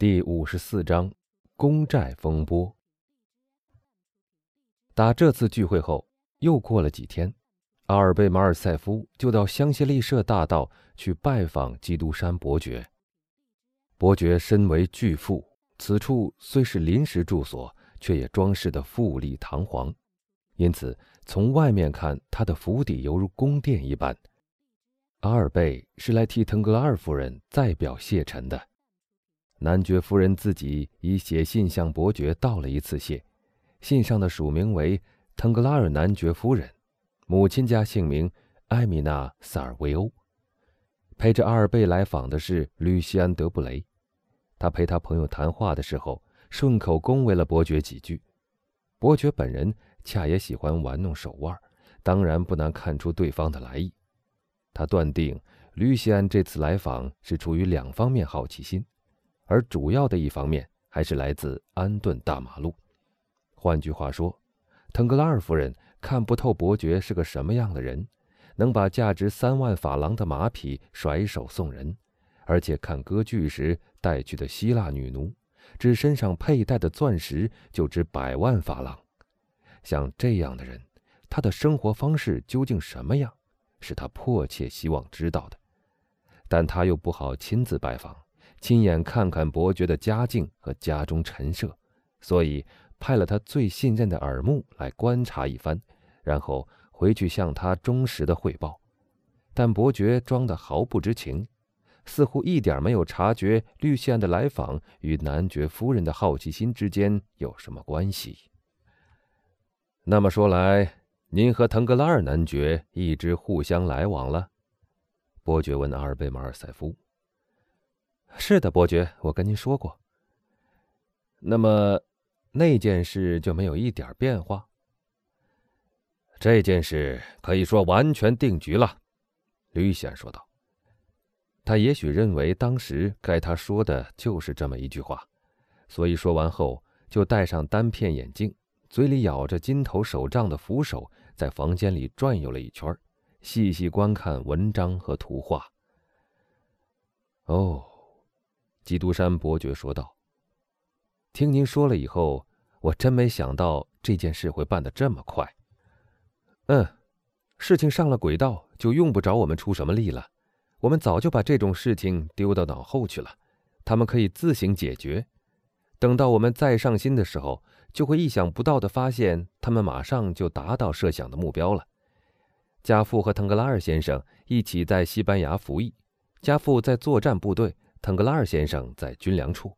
第五十四章，公债风波。打这次聚会后，又过了几天，阿尔贝马尔塞夫就到香榭丽舍大道去拜访基督山伯爵。伯爵身为巨富，此处虽是临时住所，却也装饰的富丽堂皇，因此从外面看，他的府邸犹如宫殿一般。阿尔贝是来替腾格拉尔夫人再表谢忱的。男爵夫人自己已写信向伯爵道了一次谢，信上的署名为腾格拉尔男爵夫人，母亲家姓名艾米娜·萨尔维欧。陪着阿尔贝来访的是吕西安·德布雷，他陪他朋友谈话的时候，顺口恭维了伯爵几句。伯爵本人恰也喜欢玩弄手腕，当然不难看出对方的来意。他断定吕西安这次来访是出于两方面好奇心。而主要的一方面还是来自安顿大马路。换句话说，腾格拉尔夫人看不透伯爵是个什么样的人，能把价值三万法郎的马匹甩手送人，而且看歌剧时带去的希腊女奴，只身上佩戴的钻石就值百万法郎。像这样的人，他的生活方式究竟什么样，是他迫切希望知道的，但他又不好亲自拜访。亲眼看看伯爵的家境和家中陈设，所以派了他最信任的耳目来观察一番，然后回去向他忠实的汇报。但伯爵装得毫不知情，似乎一点没有察觉绿线的来访与男爵夫人的好奇心之间有什么关系。那么说来，您和腾格拉尔男爵一直互相来往了？伯爵问阿尔贝马尔塞夫。是的，伯爵，我跟您说过。那么，那件事就没有一点变化。这件事可以说完全定局了，吕显说道。他也许认为当时该他说的就是这么一句话，所以说完后就戴上单片眼镜，嘴里咬着金头手杖的扶手，在房间里转悠了一圈，细细观看文章和图画。哦。基督山伯爵说道：“听您说了以后，我真没想到这件事会办得这么快。嗯，事情上了轨道，就用不着我们出什么力了。我们早就把这种事情丢到脑后去了，他们可以自行解决。等到我们再上心的时候，就会意想不到的发现，他们马上就达到设想的目标了。家父和腾格拉尔先生一起在西班牙服役，家父在作战部队。”腾格拉尔先生在军粮处，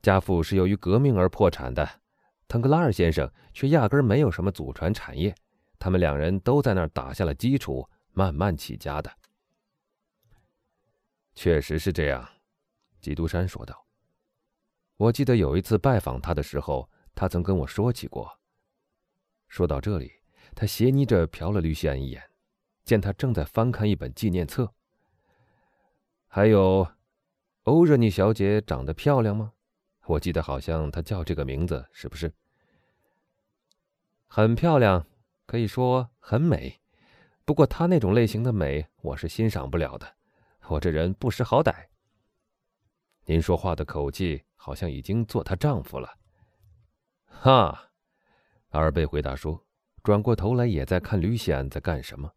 家父是由于革命而破产的，腾格拉尔先生却压根没有什么祖传产业，他们两人都在那儿打下了基础，慢慢起家的。确实是这样，基督山说道。我记得有一次拜访他的时候，他曾跟我说起过。说到这里，他斜睨着瞟了吕西安一眼，见他正在翻看一本纪念册，还有。欧热妮小姐长得漂亮吗？我记得好像她叫这个名字，是不是？很漂亮，可以说很美。不过她那种类型的美，我是欣赏不了的。我这人不识好歹。您说话的口气好像已经做她丈夫了。哈，阿尔贝回答说，转过头来也在看吕西安在干什么。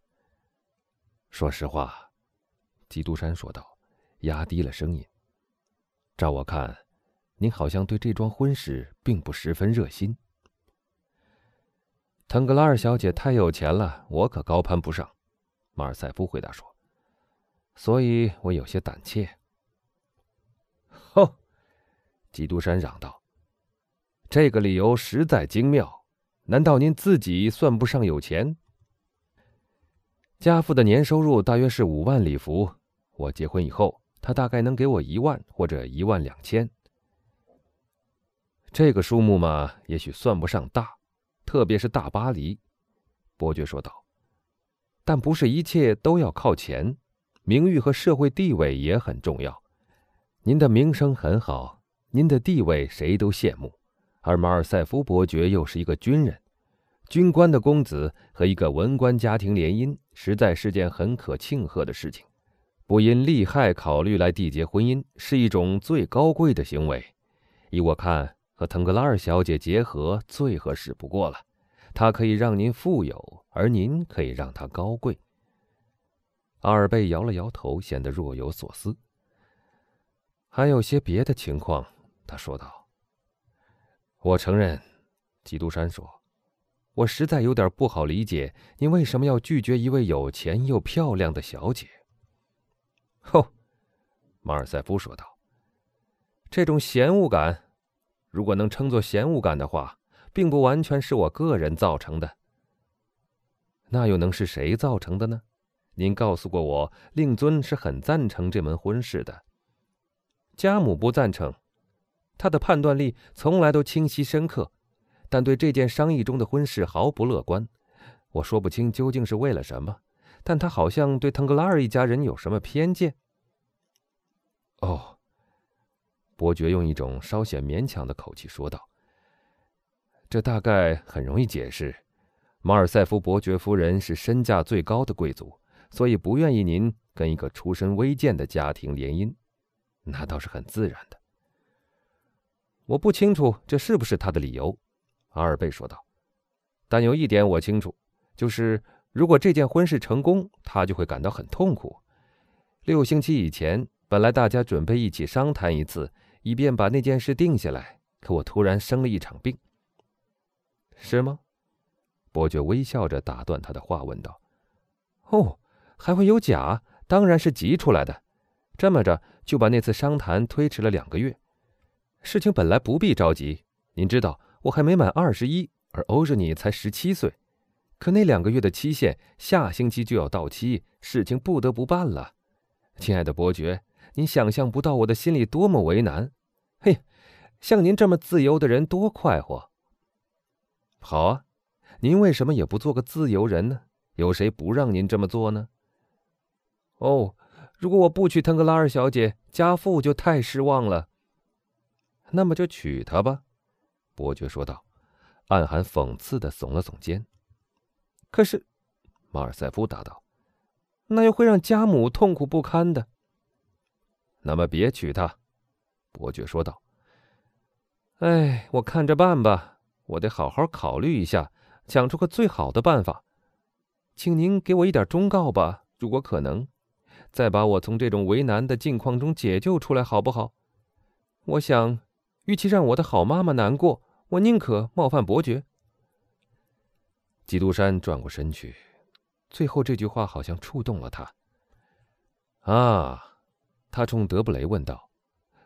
说实话，基督山说道，压低了声音。照我看，您好像对这桩婚事并不十分热心。腾格拉尔小姐太有钱了，我可高攀不上。”马尔塞夫回答说，“所以我有些胆怯。”吼！基督山嚷道：“这个理由实在精妙。难道您自己算不上有钱？家父的年收入大约是五万里弗。我结婚以后。”他大概能给我一万或者一万两千。这个数目嘛，也许算不上大，特别是大巴黎。”伯爵说道。“但不是一切都要靠钱，名誉和社会地位也很重要。您的名声很好，您的地位谁都羡慕，而马尔塞夫伯爵又是一个军人，军官的公子和一个文官家庭联姻，实在是件很可庆贺的事情。”不因利害考虑来缔结婚姻，是一种最高贵的行为。依我看，和腾格拉尔小姐结合最合适不过了。她可以让您富有，而您可以让她高贵。阿尔贝摇了摇头，显得若有所思。还有些别的情况，他说道。我承认，基督山说。我实在有点不好理解，您为什么要拒绝一位有钱又漂亮的小姐？吼，马尔塞夫说道：“这种嫌恶感，如果能称作嫌恶感的话，并不完全是我个人造成的。那又能是谁造成的呢？您告诉过我，令尊是很赞成这门婚事的。家母不赞成，他的判断力从来都清晰深刻。”但对这件商议中的婚事毫不乐观，我说不清究竟是为了什么，但他好像对腾格拉尔一家人有什么偏见。哦，伯爵用一种稍显勉强的口气说道：“这大概很容易解释。马尔塞夫伯爵夫人是身价最高的贵族，所以不愿意您跟一个出身微贱的家庭联姻，那倒是很自然的。我不清楚这是不是他的理由。”阿尔贝说道：“但有一点我清楚，就是如果这件婚事成功，他就会感到很痛苦。六星期以前，本来大家准备一起商谈一次，以便把那件事定下来。可我突然生了一场病。”“是吗？”伯爵微笑着打断他的话，问道。“哦，还会有假？当然是急出来的。这么着，就把那次商谈推迟了两个月。事情本来不必着急，您知道。”我还没满二十一，而欧日尼才十七岁，可那两个月的期限下星期就要到期，事情不得不办了。亲爱的伯爵，您想象不到我的心里多么为难。嘿，像您这么自由的人多快活。好啊，您为什么也不做个自由人呢？有谁不让您这么做呢？哦，如果我不娶腾格拉尔小姐，家父就太失望了。那么就娶她吧。伯爵说道，暗含讽刺的耸了耸肩。可是，马尔塞夫答道：“那又会让家母痛苦不堪的。”那么别娶她，伯爵说道。“哎，我看着办吧，我得好好考虑一下，想出个最好的办法。请您给我一点忠告吧，如果可能，再把我从这种为难的境况中解救出来，好不好？我想，与其让我的好妈妈难过。”我宁可冒犯伯爵。基督山转过身去，最后这句话好像触动了他。啊，他冲德布雷问道。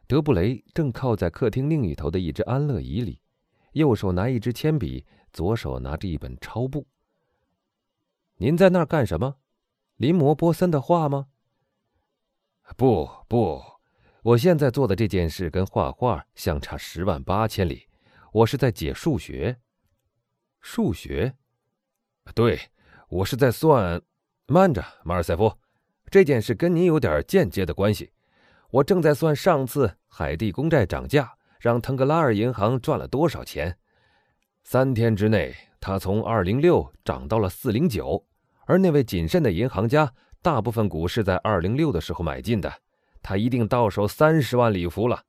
德布雷正靠在客厅另一头的一只安乐椅里，右手拿一支铅笔，左手拿着一本抄簿。您在那儿干什么？临摹波森的画吗？不不，我现在做的这件事跟画画相差十万八千里。我是在解数学，数学，对，我是在算。慢着，马尔塞夫，这件事跟你有点间接的关系。我正在算上次海地公债涨价，让腾格拉尔银行赚了多少钱。三天之内，它从二零六涨到了四零九，而那位谨慎的银行家，大部分股是在二零六的时候买进的，他一定到手三十万里弗了。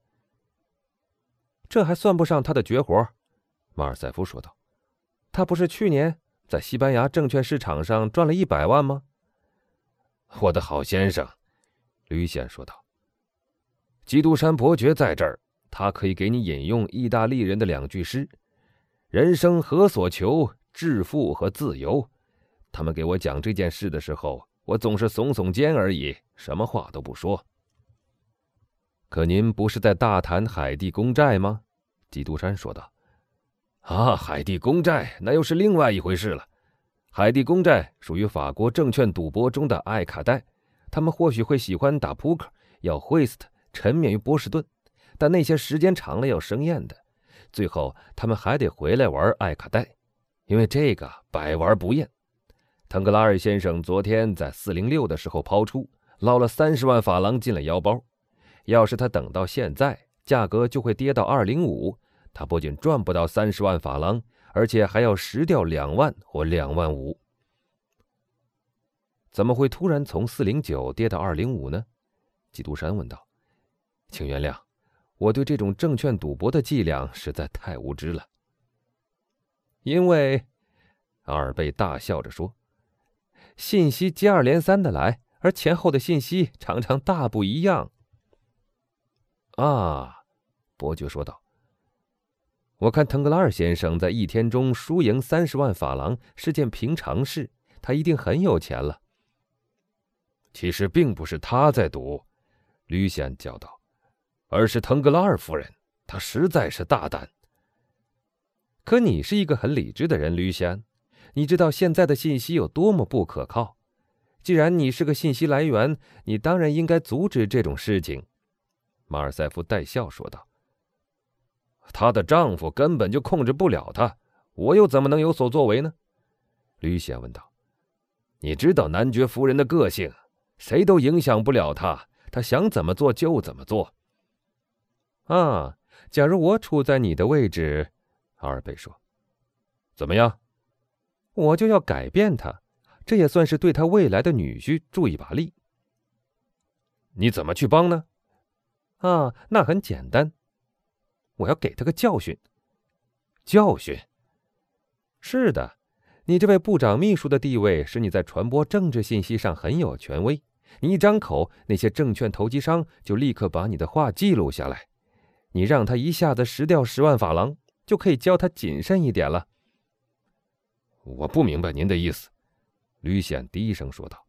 这还算不上他的绝活，马尔塞夫说道。他不是去年在西班牙证券市场上赚了一百万吗？我的好先生，吕显说道。基督山伯爵在这儿，他可以给你引用意大利人的两句诗：“人生何所求？致富和自由。”他们给我讲这件事的时候，我总是耸耸肩而已，什么话都不说。可您不是在大谈海地公债吗？基督山说道。啊，海地公债那又是另外一回事了。海地公债属于法国证券赌博中的爱卡代，他们或许会喜欢打扑克，要 whist，沉湎于波士顿，但那些时间长了要生厌的。最后他们还得回来玩爱卡代，因为这个百玩不厌。腾格拉尔先生昨天在四零六的时候抛出，捞了三十万法郎进了腰包。要是他等到现在，价格就会跌到二零五，他不仅赚不到三十万法郎，而且还要蚀掉两万或两万五。怎么会突然从四零九跌到二零五呢？基督山问道：“请原谅，我对这种证券赌博的伎俩实在太无知了。”因为，阿尔贝大笑着说：“信息接二连三的来，而前后的信息常常大不一样。”啊，伯爵说道：“我看腾格拉尔先生在一天中输赢三十万法郎是件平常事，他一定很有钱了。”其实并不是他在赌，吕显叫道，而是腾格拉尔夫人，她实在是大胆。可你是一个很理智的人，吕显，你知道现在的信息有多么不可靠。既然你是个信息来源，你当然应该阻止这种事情。”马尔塞夫带笑说道。“她的丈夫根本就控制不了她，我又怎么能有所作为呢？”吕显问道。“你知道男爵夫人的个性。”谁都影响不了她，她想怎么做就怎么做。啊，假如我处在你的位置，阿尔贝说：“怎么样？我就要改变他，这也算是对他未来的女婿助一把力。你怎么去帮呢？啊，那很简单，我要给他个教训。教训？是的。”你这位部长秘书的地位使你在传播政治信息上很有权威。你一张口，那些证券投机商就立刻把你的话记录下来。你让他一下子失掉十万法郎，就可以教他谨慎一点了。我不明白您的意思，吕显低声说道。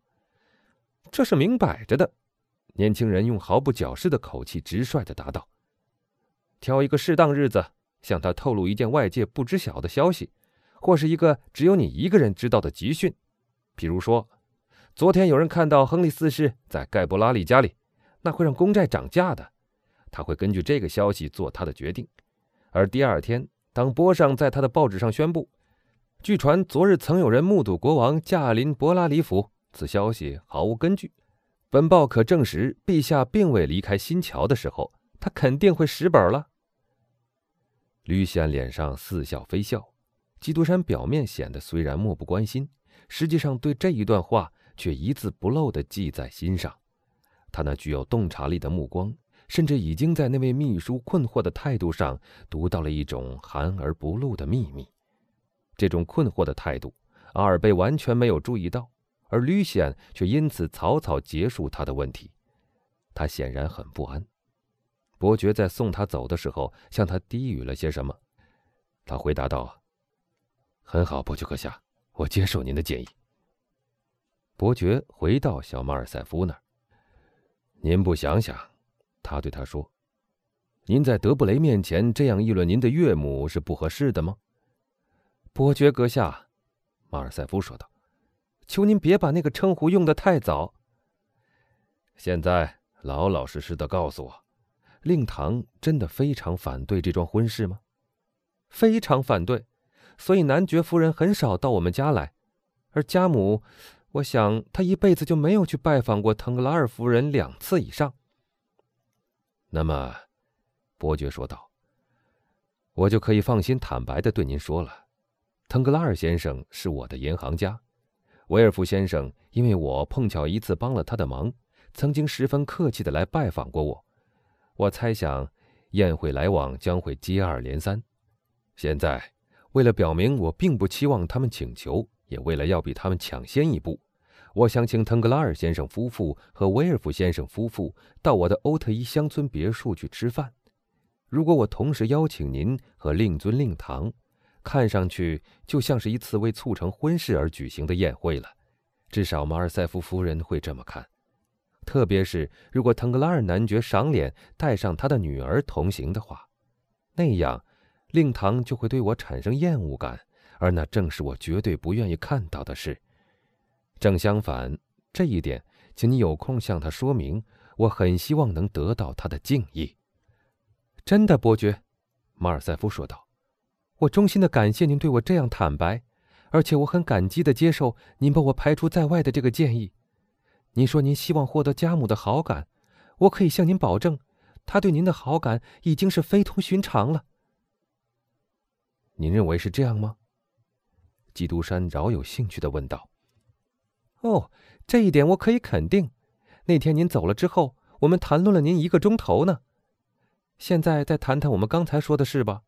这是明摆着的，年轻人用毫不矫饰的口气直率的答道。挑一个适当日子，向他透露一件外界不知晓的消息。或是一个只有你一个人知道的集训，比如说，昨天有人看到亨利四世在盖博拉里家里，那会让公债涨价的。他会根据这个消息做他的决定。而第二天，当波上在他的报纸上宣布，据传昨日曾有人目睹国王驾临博拉里府，此消息毫无根据，本报可证实陛下并未离开新桥的时候，他肯定会蚀本了。吕显脸上似笑非笑。基督山表面显得虽然漠不关心，实际上对这一段话却一字不漏地记在心上。他那具有洞察力的目光，甚至已经在那位秘书困惑的态度上读到了一种含而不露的秘密。这种困惑的态度，阿尔贝完全没有注意到，而吕显却因此草草结束他的问题。他显然很不安。伯爵在送他走的时候向他低语了些什么，他回答道。很好，伯爵阁下，我接受您的建议。伯爵回到小马尔塞夫那儿。您不想想，他对他说：“您在德布雷面前这样议论您的岳母是不合适的吗？”伯爵阁下，马尔塞夫说道：“求您别把那个称呼用的太早。现在老老实实的告诉我，令堂真的非常反对这桩婚事吗？非常反对。”所以男爵夫人很少到我们家来，而家母，我想她一辈子就没有去拜访过腾格拉尔夫人两次以上。那么，伯爵说道：“我就可以放心坦白的对您说了，腾格拉尔先生是我的银行家，维尔夫先生因为我碰巧一次帮了他的忙，曾经十分客气的来拜访过我。我猜想，宴会来往将会接二连三。现在。”为了表明我并不期望他们请求，也为了要比他们抢先一步，我想请腾格拉尔先生夫妇和威尔夫先生夫妇到我的欧特伊乡村别墅去吃饭。如果我同时邀请您和令尊令堂，看上去就像是一次为促成婚事而举行的宴会了。至少马尔塞夫夫人会这么看，特别是如果腾格拉尔男爵赏脸带上他的女儿同行的话，那样。令堂就会对我产生厌恶感，而那正是我绝对不愿意看到的事。正相反，这一点，请你有空向他说明。我很希望能得到他的敬意。真的，伯爵，马尔塞夫说道：“我衷心的感谢您对我这样坦白，而且我很感激的接受您把我排除在外的这个建议。您说您希望获得家母的好感我可以向您保证她对您的好感已经是非同寻常了。您认为是这样吗？基督山饶有兴趣的问道。哦这一点我可以肯定那天您走了之后我们谈论了您一个钟头呢。现在再谈谈我们刚才说的事吧。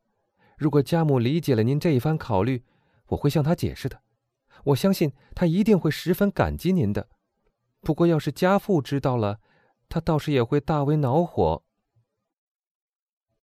如果家母理解了您这一番考虑我会向她解释的。我相信她一定会十分感激您的。不过要是家父知道了，他倒是也会大为恼火。